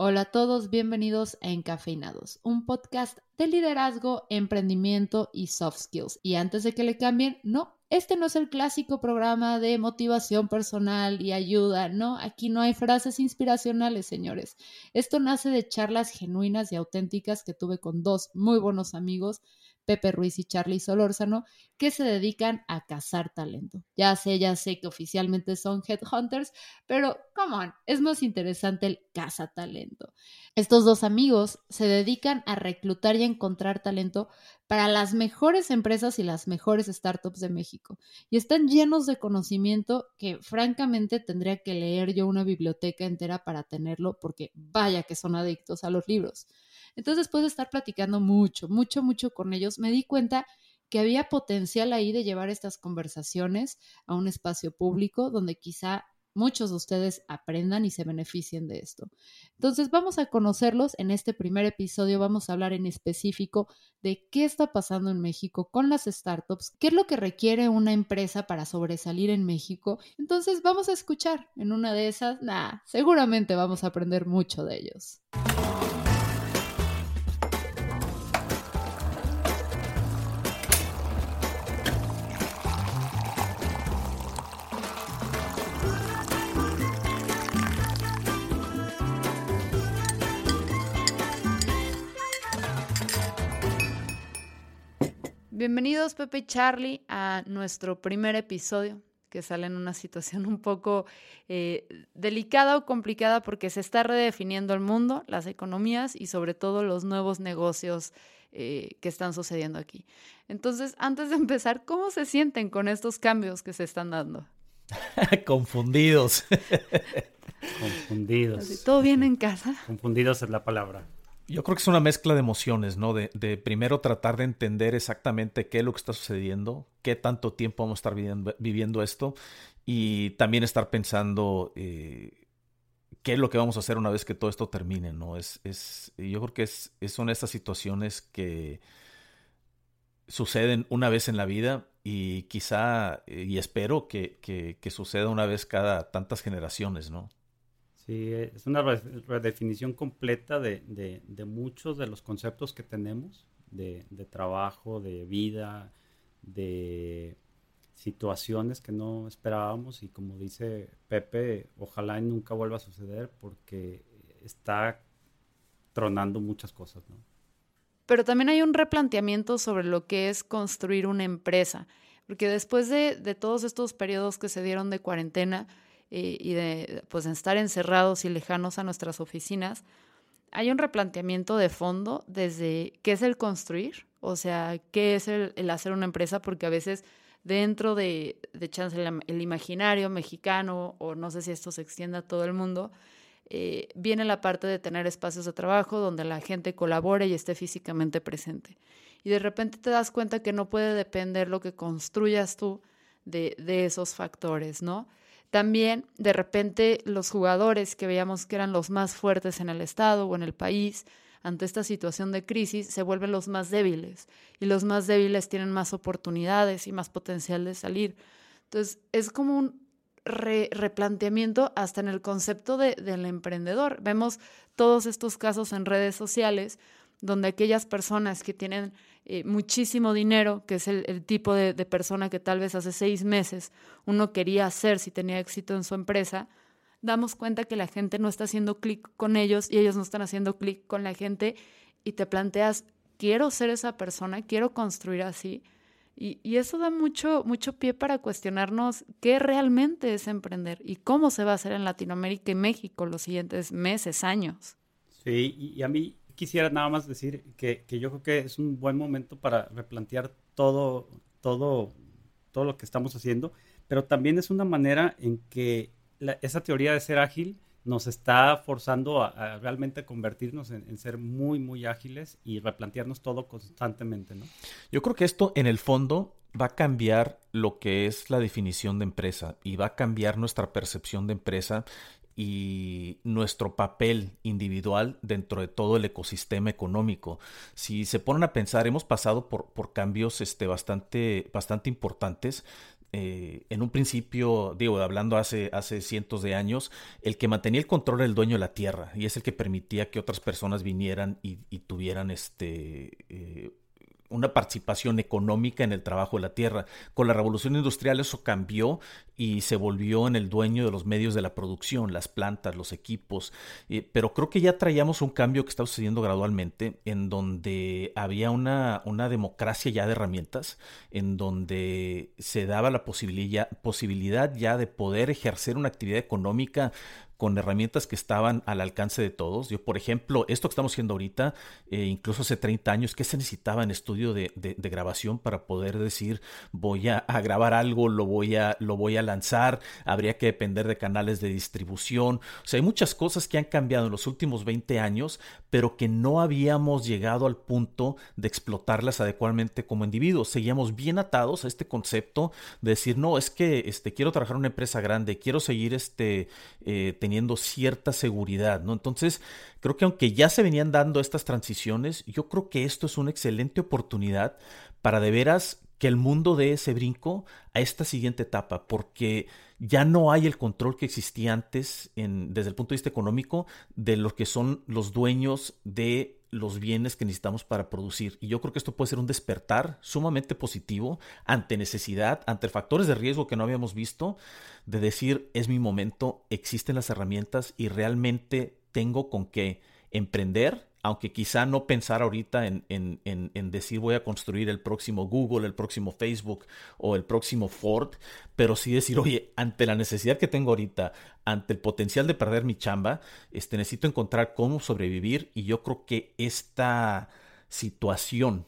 Hola a todos, bienvenidos a Encafeinados, un podcast de liderazgo, emprendimiento y soft skills. Y antes de que le cambien, no, este no es el clásico programa de motivación personal y ayuda, no, aquí no hay frases inspiracionales, señores. Esto nace de charlas genuinas y auténticas que tuve con dos muy buenos amigos Pepe Ruiz y Charlie Solórzano, que se dedican a cazar talento. Ya sé, ya sé que oficialmente son headhunters, pero come on, es más interesante el cazatalento. Estos dos amigos se dedican a reclutar y encontrar talento para las mejores empresas y las mejores startups de México. Y están llenos de conocimiento que francamente tendría que leer yo una biblioteca entera para tenerlo, porque vaya que son adictos a los libros. Entonces, después de estar platicando mucho, mucho, mucho con ellos, me di cuenta que había potencial ahí de llevar estas conversaciones a un espacio público donde quizá muchos de ustedes aprendan y se beneficien de esto. Entonces vamos a conocerlos en este primer episodio, vamos a hablar en específico de qué está pasando en México con las startups, qué es lo que requiere una empresa para sobresalir en México. Entonces vamos a escuchar en una de esas, nah, seguramente vamos a aprender mucho de ellos. Bienvenidos Pepe y Charlie a nuestro primer episodio que sale en una situación un poco eh, delicada o complicada porque se está redefiniendo el mundo, las economías y sobre todo los nuevos negocios eh, que están sucediendo aquí. Entonces, antes de empezar, ¿cómo se sienten con estos cambios que se están dando? Confundidos. Confundidos. ¿Todo bien en casa? Confundidos es la palabra. Yo creo que es una mezcla de emociones, ¿no? De, primero tratar de entender exactamente qué es lo que está sucediendo, qué tanto tiempo vamos a estar viviendo, esto y también estar pensando eh, qué es lo que vamos a hacer una vez que todo esto termine, ¿no? Es, es, yo creo que es, son estas situaciones que suceden una vez en la vida y quizá, y espero que, que, que suceda una vez cada tantas generaciones, ¿no? Sí, es una redefinición completa de, muchos de los conceptos que tenemos, de, trabajo, de vida, de situaciones que no esperábamos y como dice Pepe, ojalá nunca vuelva a suceder porque está tronando muchas cosas. Pero también hay un replanteamiento sobre lo que es construir una empresa, porque después de, de todos estos periodos que se dieron de cuarentena, y, de pues estar encerrados y lejanos a nuestras oficinas, hay un replanteamiento de fondo desde qué es el construir, o sea, qué es el, hacer una empresa, porque a veces dentro de, de chance el, imaginario mexicano, o no sé si esto se extienda a todo el mundo, eh, viene la parte de tener espacios de trabajo donde la gente colabore y esté físicamente presente. Y de repente te das cuenta que no puede depender lo que construyas tú de, de esos factores, ¿no? También, de repente, los jugadores que veíamos que eran los más fuertes en el Estado o en el país, ante esta situación de crisis, se vuelven los más débiles. Y los más débiles tienen más oportunidades y más potencial de salir. Entonces, es como un replanteamiento hasta en el concepto del emprendedor. Vemos todos estos casos en redes sociales donde aquellas personas que tienen eh, muchísimo dinero, que es el, tipo de, persona que tal vez hace seis meses uno quería hacer si tenía éxito en su empresa, damos cuenta que la gente no está haciendo clic con ellos y ellos no están haciendo clic con la gente y te planteas, quiero ser esa persona, quiero construir así. Y, y, eso da mucho, mucho pie para cuestionarnos qué realmente es emprender y cómo se va a hacer en Latinoamérica y México los siguientes meses, años. Sí, y a mí quisiera nada más decir que, yo creo que es un buen momento para replantear todo, todo, todo lo que estamos haciendo, pero también es una manera en que esa teoría de ser ágil nos está forzando a, realmente convertirnos en, ser muy, muy ágiles y replantearnos todo constantemente, ¿no? Yo creo que esto en el fondo va a cambiar lo que es la definición de empresa y va a cambiar nuestra percepción de empresa y nuestro papel individual dentro de todo el ecosistema económico. Si se ponen a pensar, hemos pasado por, por cambios este, bastante, bastante importantes eh, en un principio, digo, hablando hace, hace cientos de años, el que mantenía el control era el dueño de la tierra y es el que permitía que otras personas vinieran y, tuvieran este, eh, una participación económica en el trabajo de la tierra. Con la revolución industrial eso cambió y se volvió en el dueño de los medios de la producción, las plantas, los equipos. Eh, pero creo que ya traíamos un cambio que está sucediendo gradualmente, en donde había una, una democracia ya de herramientas, en donde se daba la posibilidad, posibilidad ya de poder ejercer una actividad económica con herramientas que estaban al alcance de todos. Yo, por ejemplo, esto que estamos haciendo ahorita, eh, incluso hace 30 años, ¿qué se necesitaba en estudio de, grabación para poder decir voy a, grabar algo, lo voy a, lo voy a lanzar? Habría que depender de canales de distribución. O sea, hay muchas cosas que han cambiado en los últimos 20 años, pero que no habíamos llegado al punto de explotarlas adecuadamente como individuos. Seguíamos bien atados a este concepto de decir, no, es que este, quiero trabajar en una empresa grande, quiero seguir este, eh, teniendo cierta seguridad, ¿no? Entonces, creo que aunque ya se venían dando estas transiciones, yo creo que esto es una excelente oportunidad para de veras que el mundo dé ese brinco a esta siguiente etapa, porque ya no hay el control que existía antes desde el punto de vista económico de lo que son los dueños de los bienes que necesitamos para producir. Y yo creo que esto puede ser un despertar sumamente positivo ante necesidad, ante factores de riesgo que no habíamos visto, de decir, es mi momento, existen las herramientas y realmente tengo con qué emprender aunque quizá no pensar ahorita en, en, en, decir voy a construir el próximo Google, el próximo Facebook o el próximo Ford, pero sí decir, oye, ante la necesidad que tengo ahorita, ante el potencial de perder mi chamba, este, necesito encontrar cómo sobrevivir y yo creo que esta situación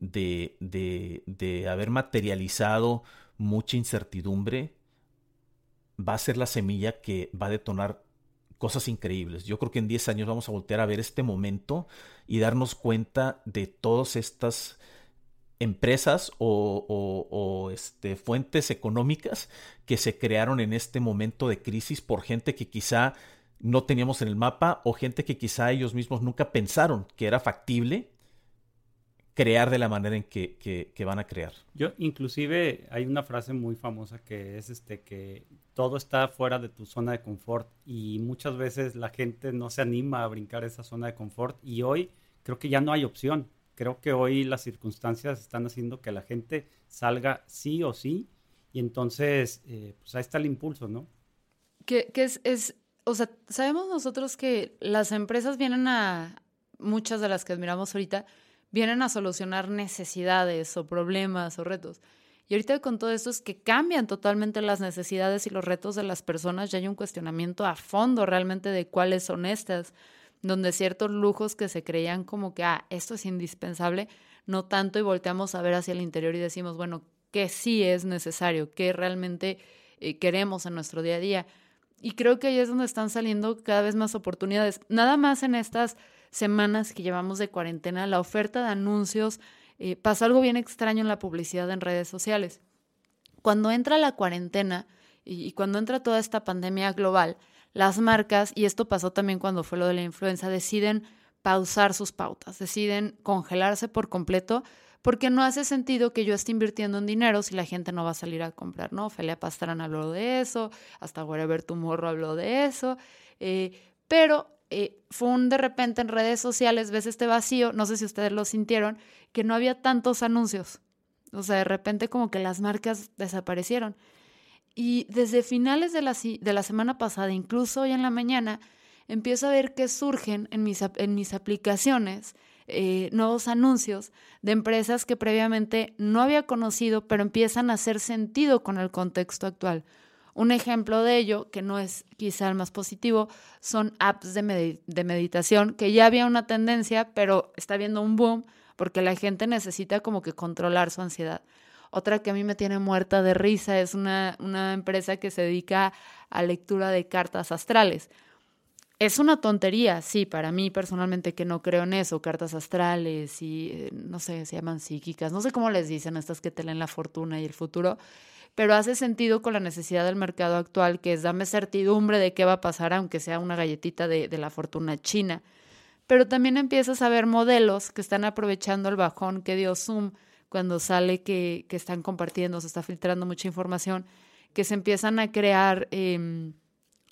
de, de, de haber materializado mucha incertidumbre va a ser la semilla que va a detonar cosas increíbles. Yo creo que en 10 años vamos a voltear a ver este momento y darnos cuenta de todas estas empresas o, este, fuentes económicas que se crearon en este momento de crisis por gente que quizá no teníamos en el mapa o gente que quizá ellos mismos nunca pensaron que era factible crear de la manera en que, que, van a crear. Yo, inclusive, hay una frase muy famosa que es este que todo está fuera de tu zona de confort y muchas veces la gente no se anima a brincar esa zona de confort y hoy creo que ya no hay opción. Creo que hoy las circunstancias están haciendo que la gente salga sí o sí y entonces, eh, pues ahí está el impulso, ¿no? Que, que es, es, o sea, sabemos nosotros que las empresas vienen a, muchas de las que admiramos ahorita, vienen a solucionar necesidades o problemas o retos. Y ahorita con todo esto es que cambian totalmente las necesidades y los retos de las personas, ya hay un cuestionamiento a fondo realmente de cuáles son estas, donde ciertos lujos que se creían como que, ah, esto es indispensable, no tanto y volteamos a ver hacia el interior y decimos, bueno, ¿qué sí es necesario? ¿Qué realmente eh, queremos en nuestro día a día? Y creo que ahí es donde están saliendo cada vez más oportunidades. Nada más en estas semanas que llevamos de cuarentena, la oferta de anuncios, eh, pasa algo bien extraño en la publicidad en redes sociales. Cuando entra la cuarentena y, cuando entra toda esta pandemia global, las marcas, y esto pasó también cuando fue lo de la influenza, deciden pausar sus pautas, deciden congelarse por completo porque no hace sentido que yo esté invirtiendo en dinero si la gente no va a salir a comprar, ¿no? Felia Pastrana habló de eso, hasta Wherever Tomorrow habló de eso, eh, pero eh, fue un de repente en redes sociales, ves este vacío, no sé si ustedes lo sintieron, que no había tantos anuncios. O sea, de repente como que las marcas desaparecieron. Y desde finales de la, de la semana pasada, incluso hoy en la mañana, empiezo a ver que surgen en mis, en mis aplicaciones eh, nuevos anuncios de empresas que previamente no había conocido, pero empiezan a hacer sentido con el contexto actual. Un ejemplo de ello, que no es quizá el más positivo, son apps de, de meditación, que ya había una tendencia, pero está habiendo un boom porque la gente necesita como que controlar su ansiedad. Otra que a mí me tiene muerta de risa es una, una empresa que se dedica a lectura de cartas astrales. Es una tontería, sí, para mí personalmente que no creo en eso, cartas astrales y eh, no sé, se llaman psíquicas, no sé cómo les dicen estas que te leen la fortuna y el futuro, pero hace sentido con la necesidad del mercado actual, que es dame certidumbre de qué va a pasar, aunque sea una galletita de, la fortuna china. Pero también empiezas a ver modelos que están aprovechando el bajón que dio Zoom cuando sale que, están compartiendo, se está filtrando mucha información, que se empiezan a crear em,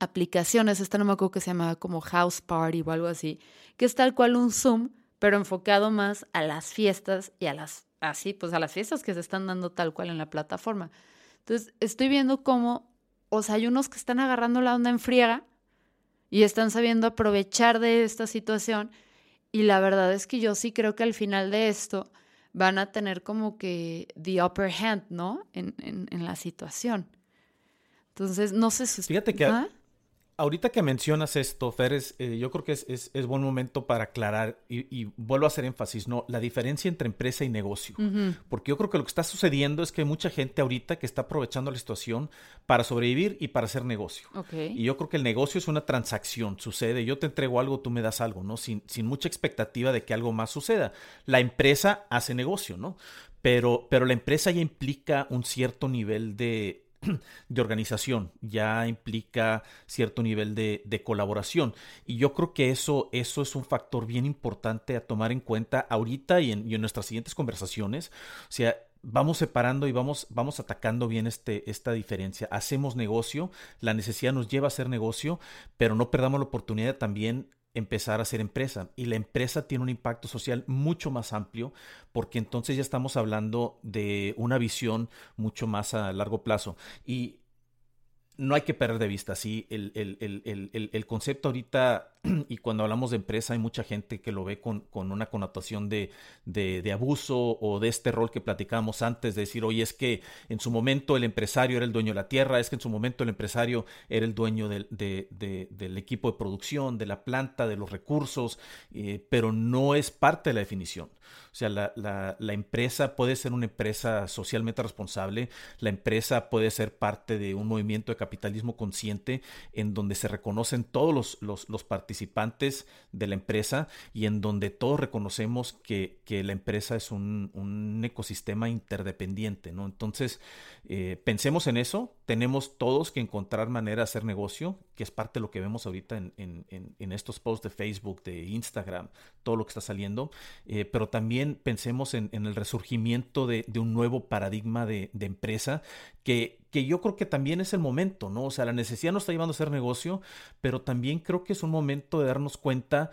aplicaciones, esta no me acuerdo que se llamaba como House Party o algo así, que es tal cual un Zoom, pero enfocado más a las fiestas y a las, así, pues a las fiestas que se están dando tal cual en la plataforma. Entonces, estoy viendo cómo, o sea, hay unos que están agarrando la onda en friega y están sabiendo aprovechar de esta situación. Y la verdad es que yo sí creo que al final de esto van a tener como que the upper hand, ¿no? En, en, la situación. Entonces, no sé si... Fíjate que... ¿Ah? Ahorita que mencionas esto, Fer, eh, yo creo que es, es, buen momento para aclarar y, vuelvo a hacer énfasis, ¿no? La diferencia entre empresa y negocio. Porque yo creo que lo que está sucediendo es que hay mucha gente ahorita que está aprovechando la situación para sobrevivir y para hacer negocio. Y yo creo que el negocio es una transacción, sucede, yo te entrego algo, tú me das algo, ¿no? Sin, sin mucha expectativa de que algo más suceda. La empresa hace negocio, ¿no? Pero, pero la empresa ya implica un cierto nivel de de organización, ya implica cierto nivel de, colaboración. Y yo creo que eso, eso es un factor bien importante a tomar en cuenta ahorita y en, nuestras siguientes conversaciones. O sea, vamos separando y vamos, vamos atacando bien este, esta diferencia. Hacemos negocio, la necesidad nos lleva a hacer negocio, pero no perdamos la oportunidad de también empezar a hacer empresa. Y la empresa tiene un impacto social mucho más amplio porque entonces ya estamos hablando de una visión mucho más a largo plazo. Y no hay que perder de vista, sí, el, el, concepto ahorita, y cuando hablamos de empresa, hay mucha gente que lo ve con, con una connotación de, de, abuso o de este rol que platicábamos antes, de decir, oye, es que en su momento el empresario era el dueño de la tierra, es que en su momento el empresario era el dueño del, del equipo de producción, de la planta, de los recursos, eh, pero no es parte de la definición. O sea, la, la, empresa puede ser una empresa socialmente responsable, la empresa puede ser parte de un movimiento de capitalismo consciente en donde se reconocen todos los, los, participantes de la empresa y en donde todos reconocemos que, que la empresa es un, un, ecosistema interdependiente, ¿no? Entonces, eh, pensemos en eso, tenemos todos que encontrar manera de hacer negocio, que es parte de lo que vemos ahorita en, en, en estos posts de Facebook, de Instagram, todo lo que está saliendo, eh, pero también pensemos en, el resurgimiento de, un nuevo paradigma de, empresa que, que, yo creo que también es el momento, ¿no? O sea, la necesidad nos está llevando a hacer negocio, pero también creo que es un momento de darnos cuenta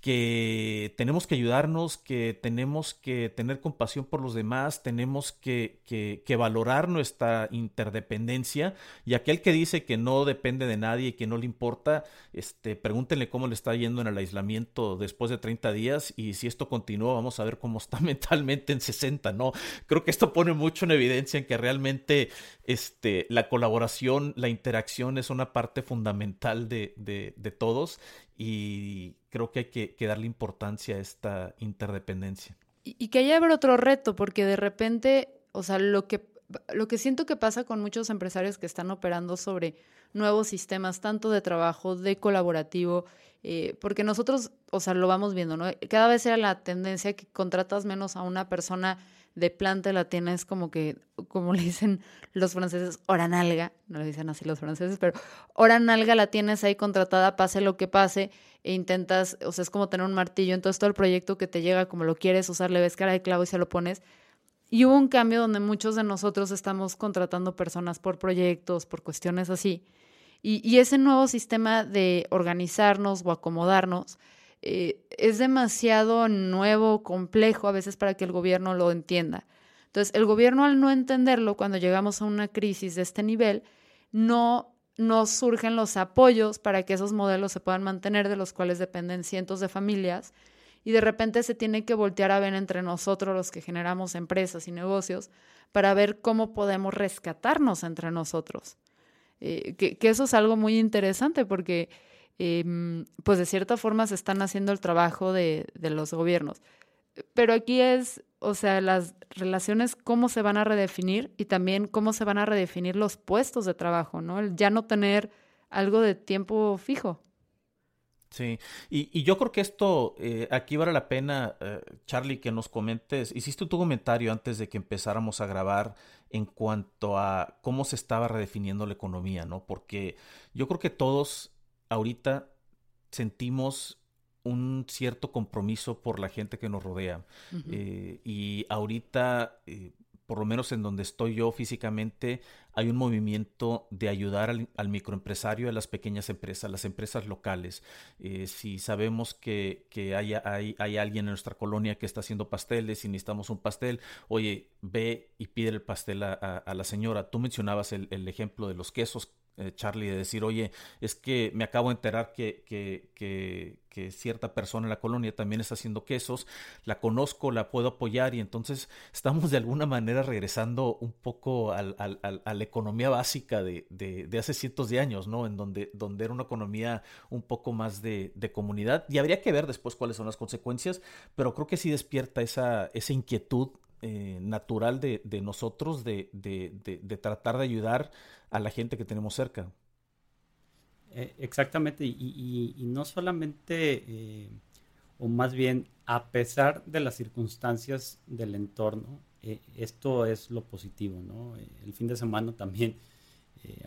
que tenemos que ayudarnos, que tenemos que tener compasión por los demás, tenemos que, que, valorar nuestra interdependencia y aquel que dice que no depende de nadie y que no le importa, este, pregúntenle cómo le está yendo en el aislamiento después de 30 días y si esto continúa vamos a ver cómo está mentalmente en 60, ¿no? Creo que esto pone mucho en evidencia en que realmente este, la colaboración, la interacción es una parte fundamental de, de, de todos y creo que hay que, darle importancia a esta interdependencia. Y, que haya haber otro reto, porque de repente, o sea, lo que, lo que siento que pasa con muchos empresarios que están operando sobre nuevos sistemas, tanto de trabajo, de colaborativo, eh, porque nosotros, o sea, lo vamos viendo, ¿no? Cada vez era la tendencia que contratas menos a una persona de planta la tienes como que, como le dicen los franceses, hora nalga, no le dicen así los franceses, pero hora nalga la tienes ahí contratada, pase lo que pase, e intentas, o sea, es como tener un martillo, entonces todo el proyecto que te llega como lo quieres usar, le ves cara de clavo y se lo pones. Y hubo un cambio donde muchos de nosotros estamos contratando personas por proyectos, por cuestiones así. Y, y ese nuevo sistema de organizarnos o acomodarnos, eh, es demasiado nuevo, complejo a veces para que el gobierno lo entienda. Entonces, el gobierno al no entenderlo, cuando llegamos a una crisis de este nivel, no, no surgen los apoyos para que esos modelos se puedan mantener, de los cuales dependen cientos de familias, y de repente se tiene que voltear a ver entre nosotros los que generamos empresas y negocios para ver cómo podemos rescatarnos entre nosotros. Eh, que, que, eso es algo muy interesante porque Em, pues de cierta forma se están haciendo el trabajo de, de, los gobiernos. Pero aquí es, o sea, las relaciones, cómo se van a redefinir y también cómo se van a redefinir los puestos de trabajo, ¿no? El ya no tener algo de tiempo fijo. Sí, y, y yo creo que esto, eh, aquí vale la pena, eh, Charlie, que nos comentes, hiciste tu comentario antes de que empezáramos a grabar en cuanto a cómo se estaba redefiniendo la economía, ¿no? Porque yo creo que todos ahorita sentimos un cierto compromiso por la gente que nos rodea. Eh, y ahorita, eh, por lo menos en donde estoy yo físicamente, hay un movimiento de ayudar al, microempresario, a las pequeñas empresas, a las empresas locales. Eh, si sabemos que, hay, hay, alguien en nuestra colonia que está haciendo pasteles y necesitamos un pastel, oye, ve y pide el pastel a, la señora. Tú mencionabas el, el ejemplo de los quesos eh, Charlie, de decir, oye, es que me acabo de enterar que, que, que, cierta persona en la colonia también está haciendo quesos, la conozco, la puedo apoyar y entonces estamos de alguna manera regresando un poco al, al, a la economía básica de, de, de, hace cientos de años, ¿no? En donde, donde era una economía un poco más de, de, comunidad y habría que ver después cuáles son las consecuencias, pero creo que sí despierta esa, esa inquietud eh, natural de, nosotros de, de, tratar de ayudar a la gente que tenemos cerca. Eh, exactamente, y, no solamente, eh, o más bien, a pesar de las circunstancias del entorno, esto es lo positivo, ¿no? el fin de semana también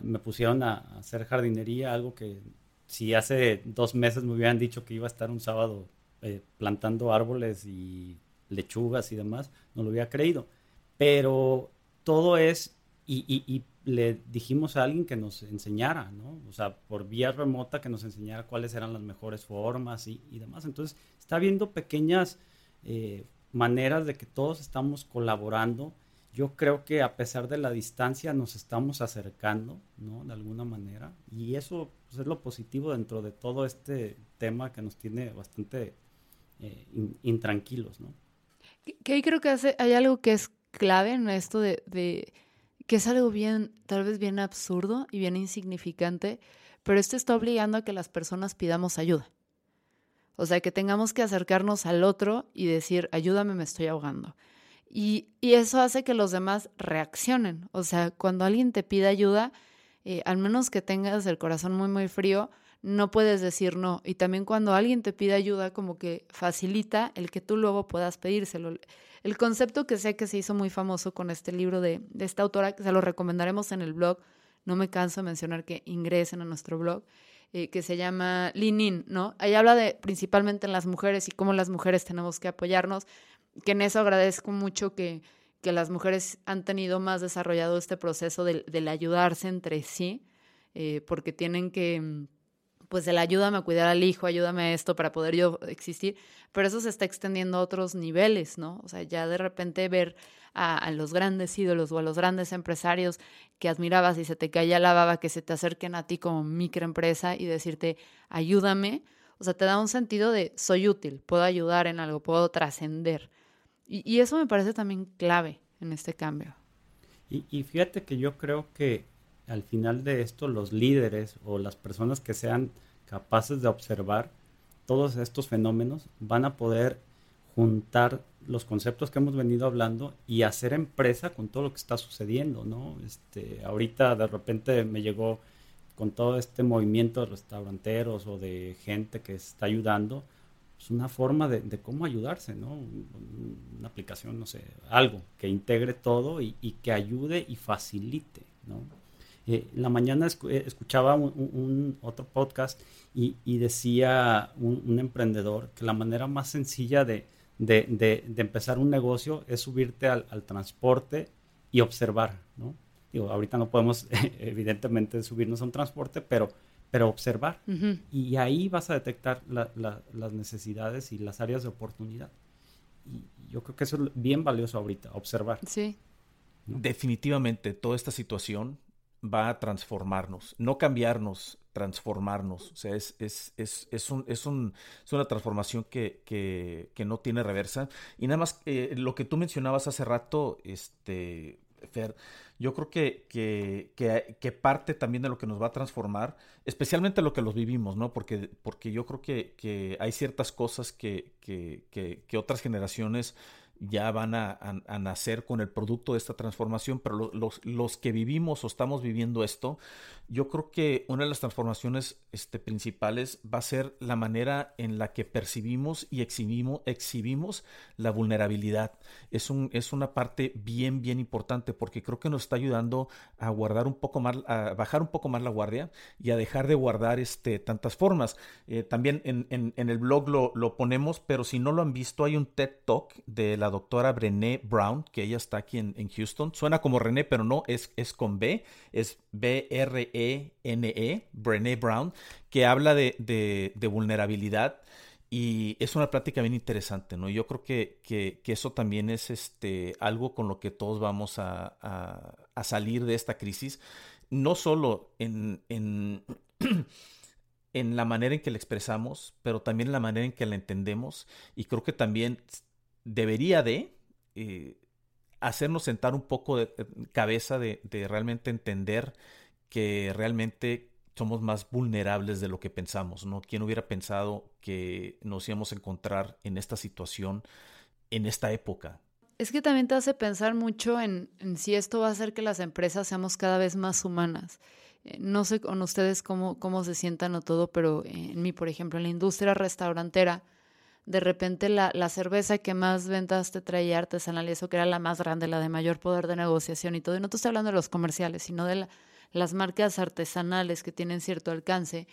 me pusieron a, hacer jardinería, algo que si hace dos meses me hubieran dicho que iba a estar un sábado plantando árboles y lechugas y demás, no lo había creído. Pero todo es, y, le dijimos a alguien que nos enseñara, ¿no? O sea, por vía remota que nos enseñara cuáles eran las mejores formas y, demás. Entonces, está habiendo pequeñas eh, maneras de que todos estamos colaborando. Yo creo que a pesar de la distancia nos estamos acercando, ¿no? De alguna manera. Y eso pues, es lo positivo dentro de todo este tema que nos tiene bastante eh, intranquilos, ¿no? Que ahí creo que hace, hay algo que es clave en esto de, que es algo bien, tal vez bien absurdo y bien insignificante, pero esto está obligando a que las personas pidamos ayuda. O sea, que tengamos que acercarnos al otro y decir, ayúdame, me estoy ahogando. Y, eso hace que los demás reaccionen. O sea, cuando alguien te pide ayuda, eh, al menos que tengas el corazón muy, muy frío, no puedes decir no. Y también cuando alguien te pide ayuda, como que facilita el que tú luego puedas pedírselo. El concepto que sé que se hizo muy famoso con este libro de, esta autora, que se lo recomendaremos en el blog, no me canso de mencionar que ingresen a nuestro blog, eh, que se llama Linin, ¿no? Ahí habla de principalmente en las mujeres y cómo las mujeres tenemos que apoyarnos, que en eso agradezco mucho que, que las mujeres han tenido más desarrollado este proceso del, ayudarse entre sí, eh, porque tienen que pues el ayúdame a cuidar al hijo, ayúdame a esto para poder yo existir, pero eso se está extendiendo a otros niveles, ¿no? O sea, ya de repente ver a, los grandes ídolos o a los grandes empresarios que admirabas y se te caía la baba, que se te acerquen a ti como microempresa y decirte, ayúdame, o sea, te da un sentido de soy útil, puedo ayudar en algo, puedo trascender. Y, eso me parece también clave en este cambio. Y, y fíjate que yo creo que al final de esto los líderes o las personas que sean capaces de observar todos estos fenómenos van a poder juntar los conceptos que hemos venido hablando y hacer empresa con todo lo que está sucediendo, ¿no? Este, ahorita de repente me llegó con todo este movimiento de restauranteros o de gente que está ayudando, es pues una forma de, cómo ayudarse, ¿no? Una aplicación, no sé, algo que integre todo y, y que ayude y facilite, ¿no? Eh, la mañana eh, escuchaba un, otro podcast y, decía un, emprendedor que la manera más sencilla de, empezar un negocio es subirte al, transporte y observar, ¿no? Digo, ahorita no podemos evidentemente subirnos a un transporte, pero, pero observar. Y ahí vas a detectar las necesidades y las áreas de oportunidad. Y yo creo que eso es bien valioso ahorita, observar. Sí. Definitivamente, toda esta situación va a transformarnos, no cambiarnos, transformarnos. O sea, es, es, es, es, un, es, un, es una transformación que, que, que, no tiene reversa. Y nada más, eh, lo que tú mencionabas hace rato, este, Fer, yo creo que, que, que, parte también de lo que nos va a transformar, especialmente lo que los vivimos, ¿no? Porque, porque yo creo que, hay ciertas cosas que otras generaciones ya van a, nacer con el producto de esta transformación, pero los, los, que vivimos o estamos viviendo esto, yo creo que una de las transformaciones este, principales va a ser la manera en la que percibimos y exhibimos, exhibimos la vulnerabilidad. Es, un, es una parte bien, bien importante porque creo que nos está ayudando a guardar un poco más, a bajar un poco más la guardia y a dejar de guardar este, tantas formas. Eh, también en, en, el blog lo, lo ponemos, pero si no lo han visto, hay un TED Talk de la doctora Brené Brown, que ella está aquí en, Houston. Suena como René, pero no, es, es con B, es B-R-E-N-E, -E, Brené Brown, que habla de, vulnerabilidad. Y es una práctica bien interesante, ¿no? Yo creo que, que, eso también es este, algo con lo que todos vamos a, a, salir de esta crisis, no solo en, en, en, la manera en que la expresamos, pero también en la manera en que la entendemos. Y creo que también debería de eh, hacernos sentar un poco de cabeza de, realmente entender que realmente somos más vulnerables de lo que pensamos, ¿no? ¿Quién hubiera pensado que nos íbamos a encontrar en esta situación en esta época? Es que también te hace pensar mucho en, si esto va a hacer que las empresas seamos cada vez más humanas. Eh, no sé con ustedes cómo, cómo se sientan o todo, pero en mí, por ejemplo, en la industria restaurantera, de repente la, la, cerveza que más ventas te traía artesanal y eso que era la más grande, la de mayor poder de negociación y todo, y no te estoy hablando de los comerciales, sino de las marcas artesanales que tienen cierto alcance,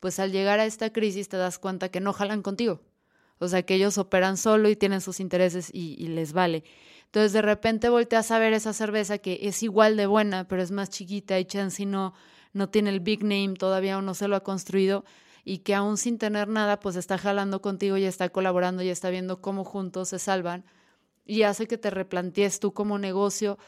pues al llegar a esta crisis te das cuenta que no jalan contigo. O sea, que ellos operan solo y tienen sus intereses y, les vale. Entonces de repente volteas a ver esa cerveza que es igual de buena, pero es más chiquita y chance no, no tiene el big name todavía o no se lo ha construido y que aún sin tener nada, pues está jalando contigo y está colaborando y está viendo cómo juntos se salvan y hace que te replantees tú como negocio,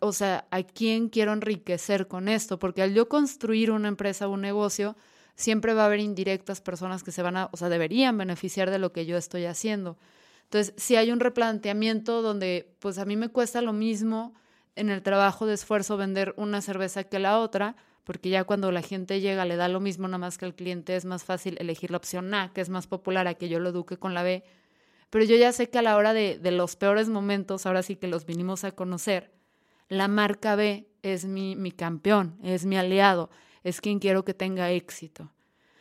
o sea, a quién quiero enriquecer con esto, porque al yo construir una empresa o un negocio, siempre va a haber indirectas personas que se van a, o sea, deberían beneficiar de lo que yo estoy haciendo. Entonces, si hay un replanteamiento donde, pues a mí me cuesta lo mismo en el trabajo de esfuerzo vender una cerveza que la otra, porque ya cuando la gente llega le da lo mismo nada más que al cliente, es más fácil elegir la opción A, que es más popular, a que yo lo eduque con la B. Pero yo ya sé que a la hora de, de los peores momentos, ahora sí que los vinimos a conocer, la marca B es mi, mi campeón, es mi aliado, es quien quiero que tenga éxito.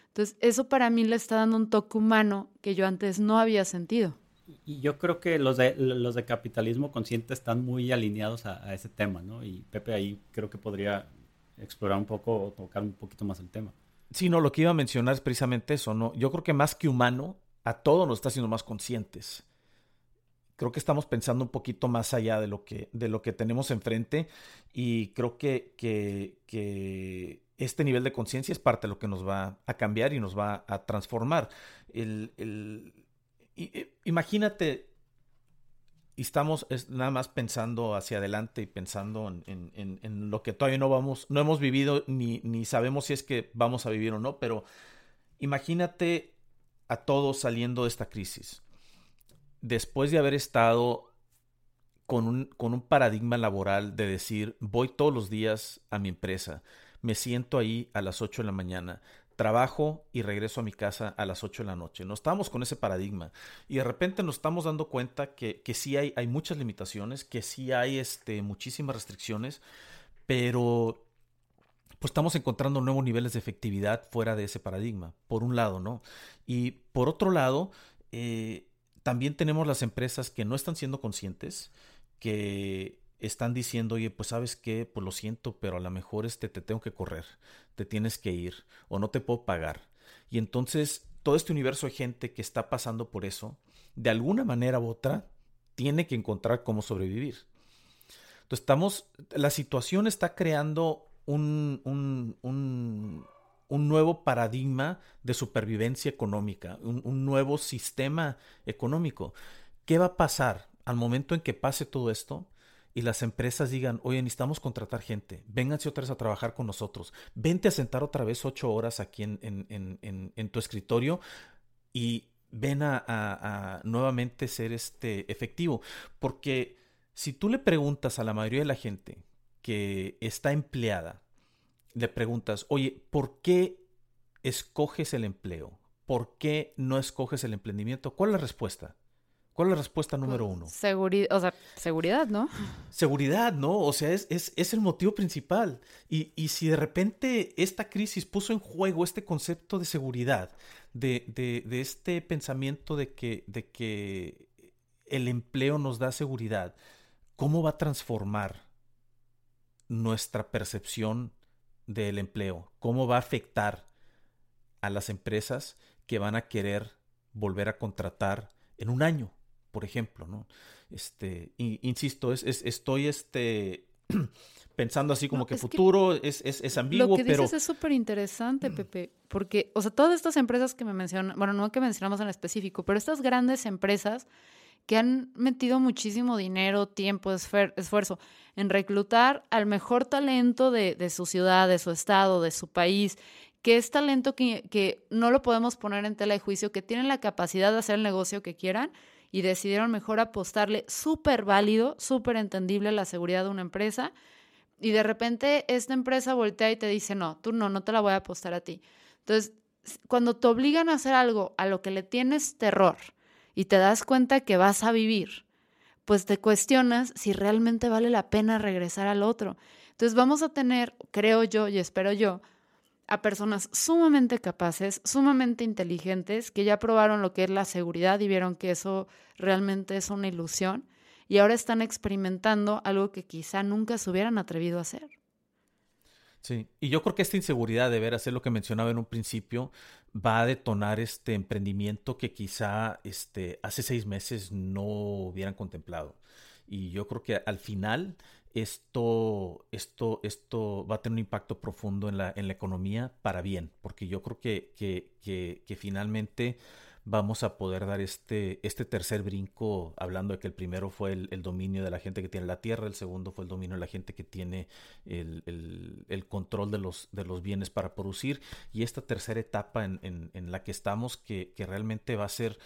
Entonces, eso para mí le está dando un toque humano que yo antes no había sentido. Y yo creo que los de, los de capitalismo consciente están muy alineados a, a, ese tema, ¿no? Y Pepe ahí creo que podría explorar un poco o tocar un poquito más el tema. Sí, no, lo que iba a mencionar es precisamente eso, ¿no? Yo creo que más que humano, a todo nos está haciendo más conscientes. Creo que estamos pensando un poquito más allá de lo que, de lo que tenemos enfrente y creo que, que, que este nivel de conciencia es parte de lo que nos va a cambiar y nos va a transformar. El, el, imagínate y estamos nada más pensando hacia adelante y pensando en, lo que todavía no vamos, no hemos vivido ni, ni sabemos si es que vamos a vivir o no, pero imagínate a todos saliendo de esta crisis. Después de haber estado con un, con un paradigma laboral de decir, voy todos los días a mi empresa, me siento ahí a las 8 de la mañana, trabajo y regreso a mi casa a las 8 de la noche. No estamos con ese paradigma y de repente nos estamos dando cuenta que, que sí hay, hay muchas limitaciones, que sí hay este, muchísimas restricciones, pero pues estamos encontrando nuevos niveles de efectividad fuera de ese paradigma, por un lado, ¿no? Y por otro lado, eh, también tenemos las empresas que no están siendo conscientes, que están diciendo, oye, pues sabes qué, pues lo siento, pero a lo mejor este, te tengo que correr, te tienes que ir o no te puedo pagar. Y entonces todo este universo de gente que está pasando por eso, de alguna manera u otra, tiene que encontrar cómo sobrevivir. Entonces estamos, la situación está creando un, un, un, un nuevo paradigma de supervivencia económica, un nuevo sistema económico. ¿Qué va a pasar al momento en que pase todo esto? Y las empresas digan, oye, necesitamos contratar gente, vénganse otra vez a trabajar con nosotros, vente a sentar otra vez ocho horas aquí en, en, tu escritorio y ven a, nuevamente ser este efectivo. Porque si tú le preguntas a la mayoría de la gente que está empleada, le preguntas, oye, ¿por qué escoges el empleo? ¿Por qué no escoges el emprendimiento? ¿Cuál es la respuesta? ¿Cuál es la respuesta número Pues, uno? Seguridad, o sea, seguridad, ¿no? Seguridad, ¿no? O sea, es, es, es el motivo principal. Y, y, si de repente esta crisis puso en juego este concepto de seguridad, de, de, de este pensamiento de que, de que el empleo nos da seguridad, ¿cómo va a transformar nuestra percepción del empleo? ¿Cómo va a afectar a las empresas que van a querer volver a contratar en un año? Por ejemplo, ¿no? Este, insisto, es, es, estoy este, pensando así como no, que es futuro que es, es, es, ambiguo, Lo que pero... dices es súper interesante, Pepe, porque, o sea, todas estas empresas que me mencionan, bueno, no que mencionamos en específico, pero estas grandes empresas que han metido muchísimo dinero, tiempo, esfuerzo en reclutar al mejor talento de, de su ciudad, de su estado, de su país, que es talento que, que no lo podemos poner en tela de juicio, que tienen la capacidad de hacer el negocio que quieran, y decidieron mejor apostarle súper válido, súper entendible la seguridad de una empresa. Y de repente esta empresa voltea y te dice, no, tú no, no te la voy a apostar a ti. Entonces, cuando te obligan a hacer algo a lo que le tienes terror y te das cuenta que vas a vivir, pues te cuestionas si realmente vale la pena regresar al otro. Entonces vamos a tener, creo yo y espero yo, a personas sumamente capaces, sumamente inteligentes, que ya probaron lo que es la seguridad y vieron que eso realmente es una ilusión y ahora están experimentando algo que quizá nunca se hubieran atrevido a hacer. Sí, y yo creo que esta inseguridad de ver hacer lo que mencionaba en un principio va a detonar este emprendimiento que quizá este, hace seis meses no hubieran contemplado. Y yo creo que al final esto, esto, esto va a tener un impacto profundo en la, en la economía para bien, porque yo creo que, que, que, finalmente vamos a poder dar este, este tercer brinco, hablando de que el primero fue el, el, dominio de la gente que tiene la tierra, el segundo fue el dominio de la gente que tiene el, el, el control de los, de los bienes para producir, y esta tercera etapa en, en, en la que estamos, que, que realmente va a ser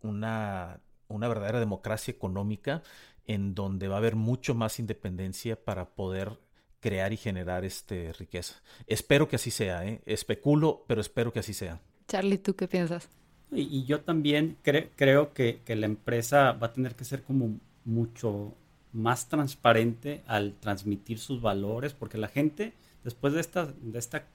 una, una verdadera democracia económica en donde va a haber mucho más independencia para poder crear y generar este riqueza. Espero que así sea, ¿eh? especulo, pero espero que así sea. Charlie, ¿tú qué piensas? Y, y yo también cre creo que, que, la empresa va a tener que ser como mucho más transparente al transmitir sus valores, porque la gente, después de esta, de esta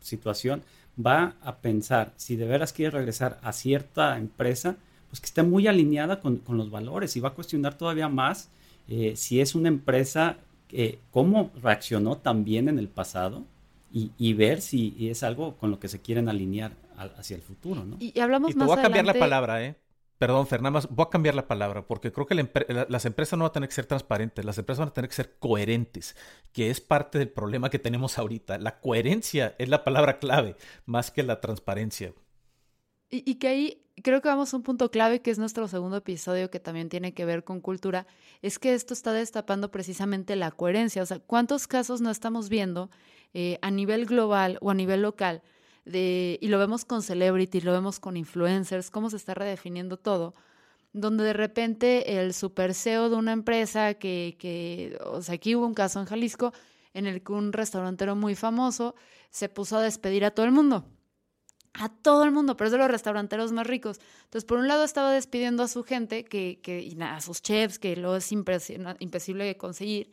situación, va a pensar si de veras quiere regresar a cierta empresa, pues que esté muy alineada con, con, los valores y va a cuestionar todavía más eh, si es una empresa, eh, cómo reaccionó también en el pasado y, y ver si y es algo con lo que se quieren alinear a, hacia el futuro, ¿no? Y, y hablamos y te más voy a cambiar adelante... la palabra, ¿eh? Perdón, Fernanda, voy a cambiar la palabra porque creo que la empre la, las empresas no van a tener que ser transparentes, las empresas van a tener que ser coherentes, que es parte del problema que tenemos ahorita. La coherencia es la palabra clave, más que la transparencia. Y, y, que ahí creo que vamos a un punto clave, que es nuestro segundo episodio, que también tiene que ver con cultura, es que esto está destapando precisamente la coherencia. O sea, ¿cuántos casos no estamos viendo eh, a nivel global o a nivel local? De, y lo vemos con celebrities, lo vemos con influencers, cómo se está redefiniendo todo, donde de repente el super CEO de una empresa que, que, o sea, aquí hubo un caso en Jalisco en el que un restaurantero muy famoso se puso a despedir a todo el mundo a todo el mundo, pero es de los restauranteros más ricos. Entonces, por un lado estaba despidiendo a su gente, que, que y nada, a sus chefs, que luego es imposible conseguir.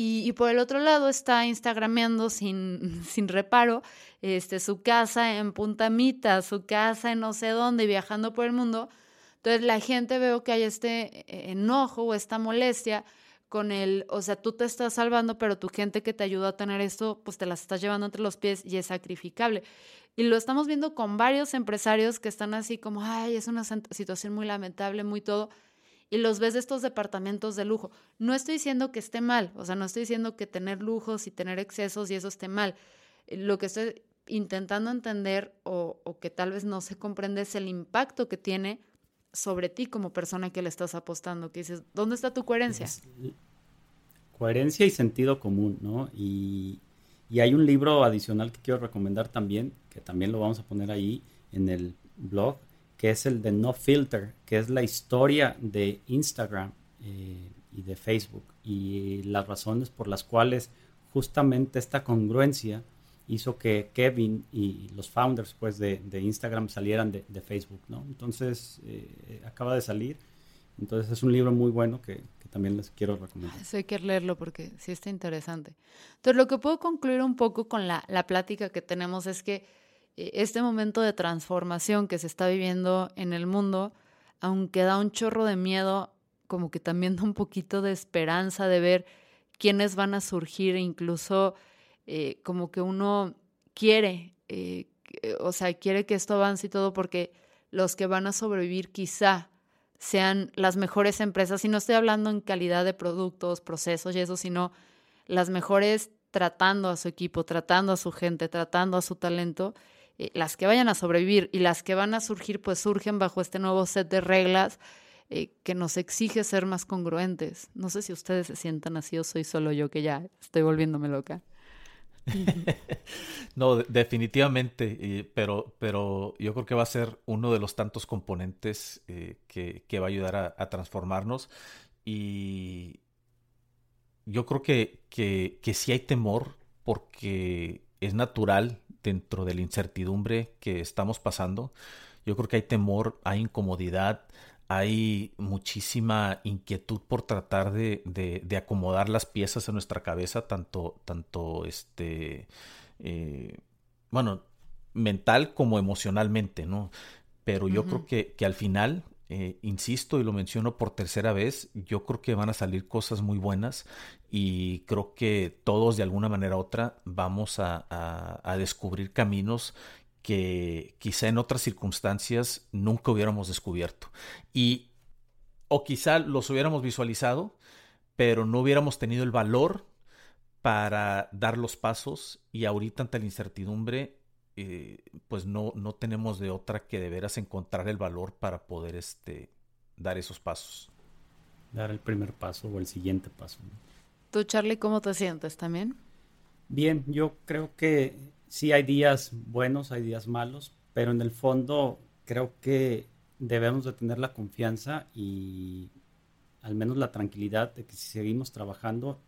Y, por el otro lado está instagrameando sin, sin reparo este, su casa en Punta Mita, su casa en no sé dónde, viajando por el mundo. Entonces la gente veo que hay este enojo o esta molestia con el, o sea, tú te estás salvando, pero tu gente que te ayudó a tener esto, pues te las estás llevando entre los pies y es sacrificable. Y lo estamos viendo con varios empresarios que están así como, ay, es una situación muy lamentable, muy todo. Y los ves de estos departamentos de lujo. No estoy diciendo que esté mal, o sea, no estoy diciendo que tener lujos y tener excesos y eso esté mal. Lo que estoy intentando entender o, que tal vez no se comprende es el impacto que tiene sobre ti como persona que le estás apostando, que dices, ¿dónde está tu coherencia? Es, coherencia y sentido común, ¿no? Y, y, hay un libro adicional que quiero recomendar también, que también lo vamos a poner ahí en el blog, que es el de No Filter, que es la historia de Instagram eh, y de Facebook y las razones por las cuales justamente esta congruencia hizo que Kevin y los founders pues, de, de Instagram salieran de, de, Facebook, ¿no? Entonces, eh, acaba de salir Entonces es un libro muy bueno que, también les quiero recomendar. Sí, hay que leerlo porque sí está interesante. Entonces lo que puedo concluir un poco con la, la plática que tenemos es que eh, este momento de transformación que se está viviendo en el mundo, aunque da un chorro de miedo, como que también da un poquito de esperanza de ver quiénes van a surgir, e incluso eh, como que uno quiere, eh, o sea, quiere que esto avance y todo porque los que van a sobrevivir quizá sean las mejores empresas, y no estoy hablando en calidad de productos, procesos y eso, sino las mejores tratando a su equipo, tratando a su gente, tratando a su talento, eh, las que vayan a sobrevivir y las que van a surgir, pues surgen bajo este nuevo set de reglas eh, que nos exige ser más congruentes. No sé si ustedes se sientan así o soy solo yo que ya estoy volviéndome loca. no, definitivamente, pero, pero yo creo que va a ser uno de los tantos componentes eh, que, va a ayudar a, transformarnos y yo creo que, que, que sí hay temor porque es natural dentro de la incertidumbre que estamos pasando. Yo creo que hay temor, hay incomodidad, hay muchísima inquietud por tratar de, de, acomodar las piezas en nuestra cabeza, tanto, tanto este, eh, bueno, mental como emocionalmente, ¿no? Pero yo creo que, que, al final, eh, insisto y lo menciono por tercera vez, yo creo que van a salir cosas muy buenas y creo que todos de alguna manera u otra vamos a, a descubrir caminos que quizá en otras circunstancias nunca hubiéramos descubierto. Y o quizá los hubiéramos visualizado, pero no hubiéramos tenido el valor para dar los pasos y ahorita ante la incertidumbre, eh, pues no, no tenemos de otra que de veras encontrar el valor para poder este, dar esos pasos. Dar el primer paso o el siguiente paso. ¿Tú, Charlie, cómo te sientes también? Bien, yo creo que sí hay días buenos, hay días malos, pero en el fondo creo que debemos de tener la confianza y al menos la tranquilidad de que si seguimos trabajando,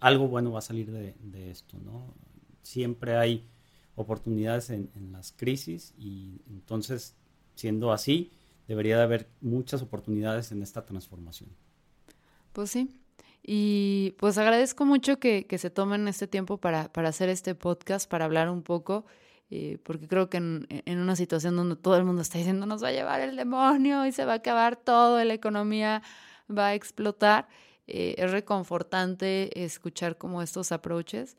algo bueno va a salir de, esto, ¿no? Siempre hay oportunidades en, en, las crisis y entonces, siendo así, debería de haber muchas oportunidades en esta transformación. Pues sí, y pues agradezco mucho que, se tomen este tiempo para, hacer este podcast, para hablar un poco, eh, porque creo que en, una situación donde todo el mundo está diciendo nos va a llevar el demonio y se va a acabar todo, la economía va a explotar, eh, es reconfortante escuchar como estos approaches.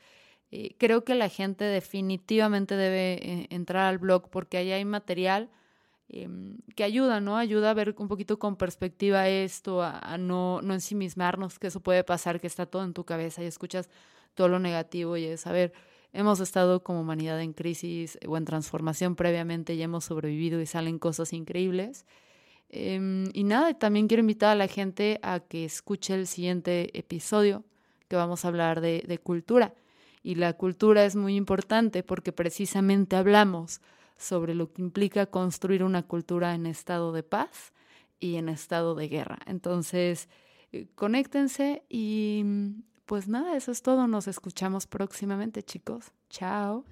Eh, creo que la gente definitivamente debe entrar al blog porque ahí hay material Em, que ayuda, ¿no? Ayuda a ver un poquito con perspectiva esto, a, no, no ensimismarnos, que eso puede pasar, que está todo en tu cabeza y escuchas todo lo negativo y es, a ver, hemos estado como humanidad en crisis o en transformación previamente y hemos sobrevivido y salen cosas increíbles. Em, y nada, también quiero invitar a la gente a que escuche el siguiente episodio, que vamos a hablar de, de cultura. Y la cultura es muy importante porque precisamente hablamos sobre lo que implica construir una cultura en estado de paz y en estado de guerra. Entonces, eh, conéctense y pues nada, eso es todo. Nos escuchamos próximamente, chicos. Chao.